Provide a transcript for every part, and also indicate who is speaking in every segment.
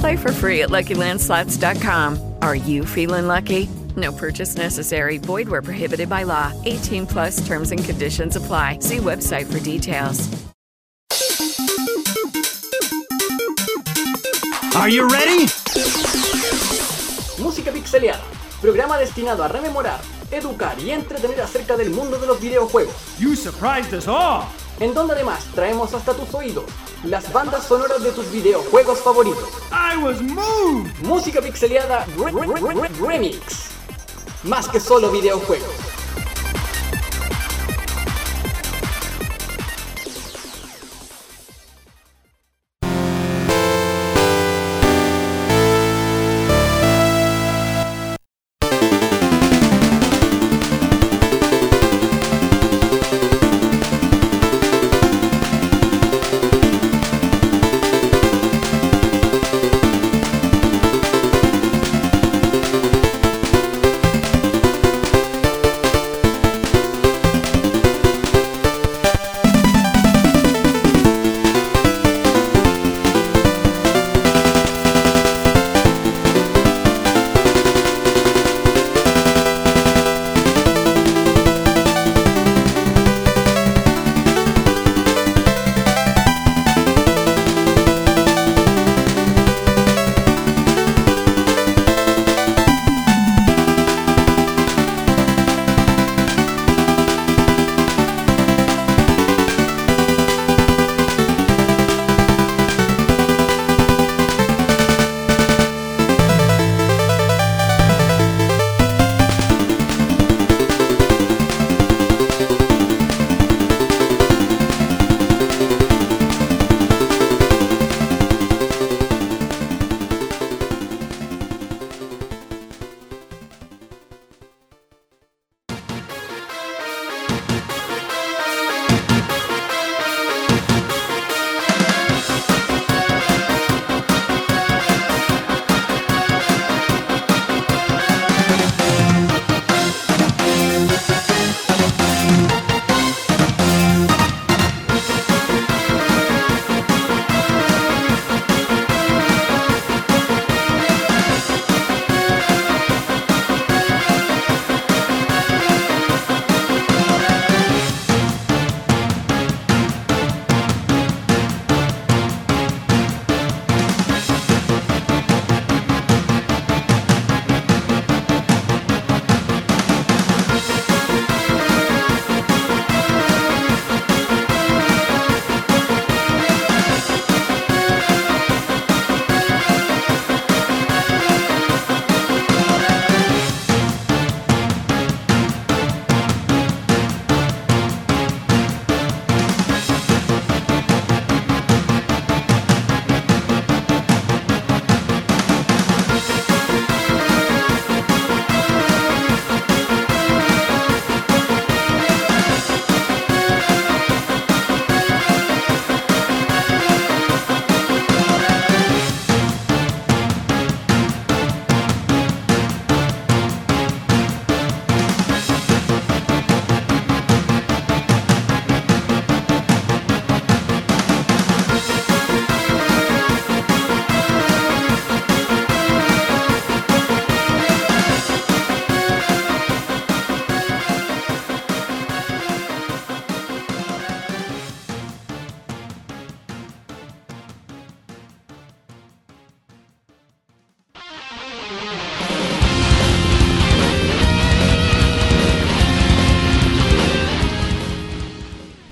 Speaker 1: Play for free at LuckyLandSlots.com. Are you feeling lucky? No purchase necessary. Void where prohibited by law. 18 plus terms and conditions apply. See website for details.
Speaker 2: Are you ready?
Speaker 3: Música Pixeleada, programa destinado a rememorar, educar y entretener acerca del mundo de los videojuegos,
Speaker 2: You surprised us all.
Speaker 3: en donde además traemos hasta tus oídos las bandas sonoras de tus videojuegos favoritos.
Speaker 2: I was moved.
Speaker 3: Música Pixeleada Re- Re- Re- Re- Remix. Más que solo videojuegos.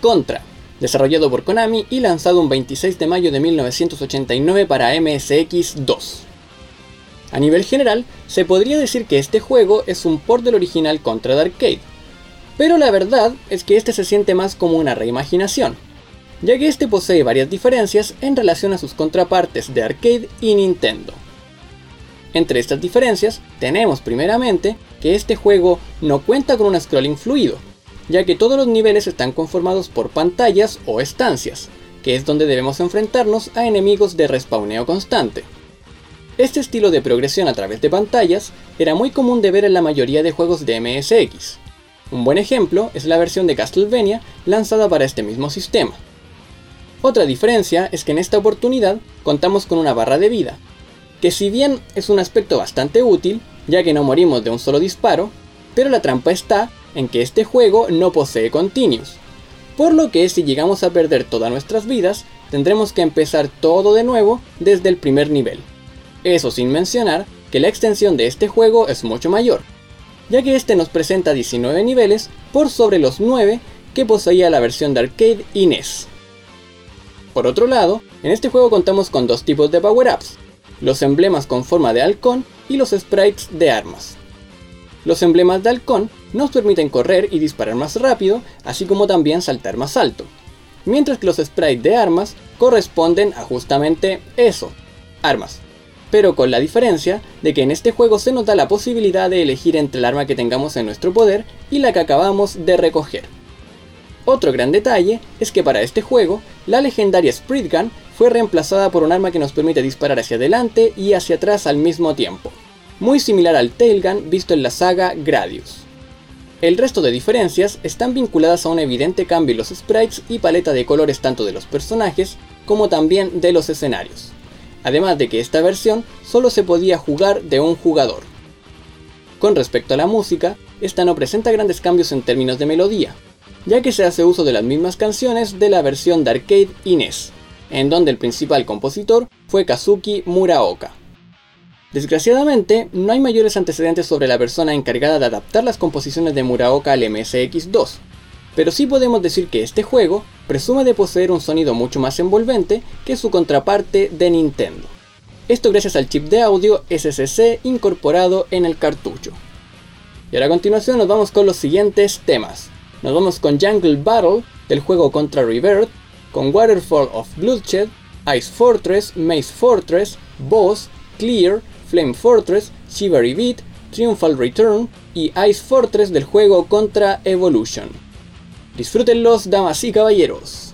Speaker 4: Contra, desarrollado por Konami y lanzado un 26 de mayo de 1989 para MSX2. A nivel general, se podría decir que este juego es un port del original Contra de arcade, pero la verdad es que este se siente más como una reimaginación, ya que este posee varias diferencias en relación a sus contrapartes de arcade y Nintendo. Entre estas diferencias, tenemos primeramente que este juego no cuenta con un scrolling fluido, ya que todos los niveles están conformados por pantallas o estancias, que es donde debemos enfrentarnos a enemigos de respawneo constante. Este estilo de progresión a través de pantallas era muy común de ver en la mayoría de juegos de MSX. Un buen ejemplo es la versión de Castlevania lanzada para este mismo sistema. Otra diferencia es que en esta oportunidad contamos con una barra de vida, que si bien es un aspecto bastante útil, ya que no morimos de un solo disparo, pero la trampa está en que este juego no posee continuos, por lo que si llegamos a perder todas nuestras vidas, tendremos que empezar todo de nuevo desde el primer nivel. Eso sin mencionar que la extensión de este juego es mucho mayor, ya que este nos presenta 19 niveles por sobre los 9 que poseía la versión de arcade y NES. Por otro lado, en este juego contamos con dos tipos de power-ups, los emblemas con forma de halcón y los sprites de armas. Los emblemas de halcón nos permiten correr y disparar más rápido, así como también saltar más alto, mientras que los sprites de armas corresponden a justamente eso, armas. Pero con la diferencia de que en este juego se nos da la posibilidad de elegir entre el arma que tengamos en nuestro poder y la que acabamos de recoger. Otro gran detalle es que para este juego, la legendaria Sprint Gun fue reemplazada por un arma que nos permite disparar hacia adelante y hacia atrás al mismo tiempo muy similar al Tailgun visto en la saga Gradius. El resto de diferencias están vinculadas a un evidente cambio en los sprites y paleta de colores tanto de los personajes como también de los escenarios, además de que esta versión solo se podía jugar de un jugador. Con respecto a la música, esta no presenta grandes cambios en términos de melodía, ya que se hace uso de las mismas canciones de la versión de arcade y NES, en donde el principal compositor fue Kazuki Muraoka. Desgraciadamente, no hay mayores antecedentes sobre la persona encargada de adaptar las composiciones de Muraoka al MSX2, pero sí podemos decir que este juego presume de poseer un sonido mucho más envolvente que su contraparte de Nintendo. Esto gracias al chip de audio SCC incorporado en el cartucho. Y ahora a continuación nos vamos con los siguientes temas. Nos vamos con Jungle Battle del juego contra Revert, con Waterfall of Bloodshed, Ice Fortress, Maze Fortress, Boss, Clear, Flame Fortress, Shivery Beat, Triumphal Return y Ice Fortress del juego contra Evolution. Disfrútenlos, damas y caballeros.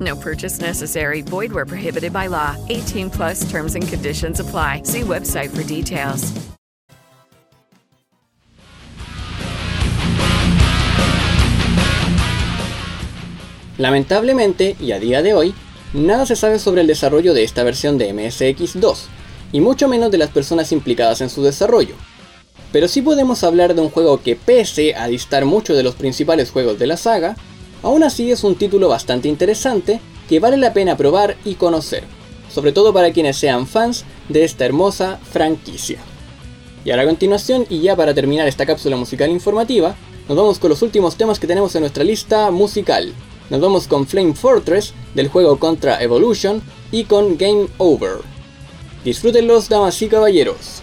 Speaker 1: No purchase necessary. Void where prohibited by law. 18 plus terms and conditions apply. See website for details.
Speaker 4: Lamentablemente, y a día de hoy, nada se sabe sobre el desarrollo de esta versión de MSX2, y mucho menos de las personas implicadas en su desarrollo. Pero sí podemos hablar de un juego que pese a distar mucho de los principales juegos de la saga, aún así es un título bastante interesante que vale la pena probar y conocer, sobre todo para quienes sean fans de esta hermosa franquicia. Y ahora a continuación, y ya para terminar esta cápsula musical informativa, nos vamos con los últimos temas que tenemos en nuestra lista musical. Nos vamos con Flame Fortress del juego Contra Evolution y con Game Over. Disfrútenlos, damas y caballeros.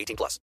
Speaker 5: 18 plus.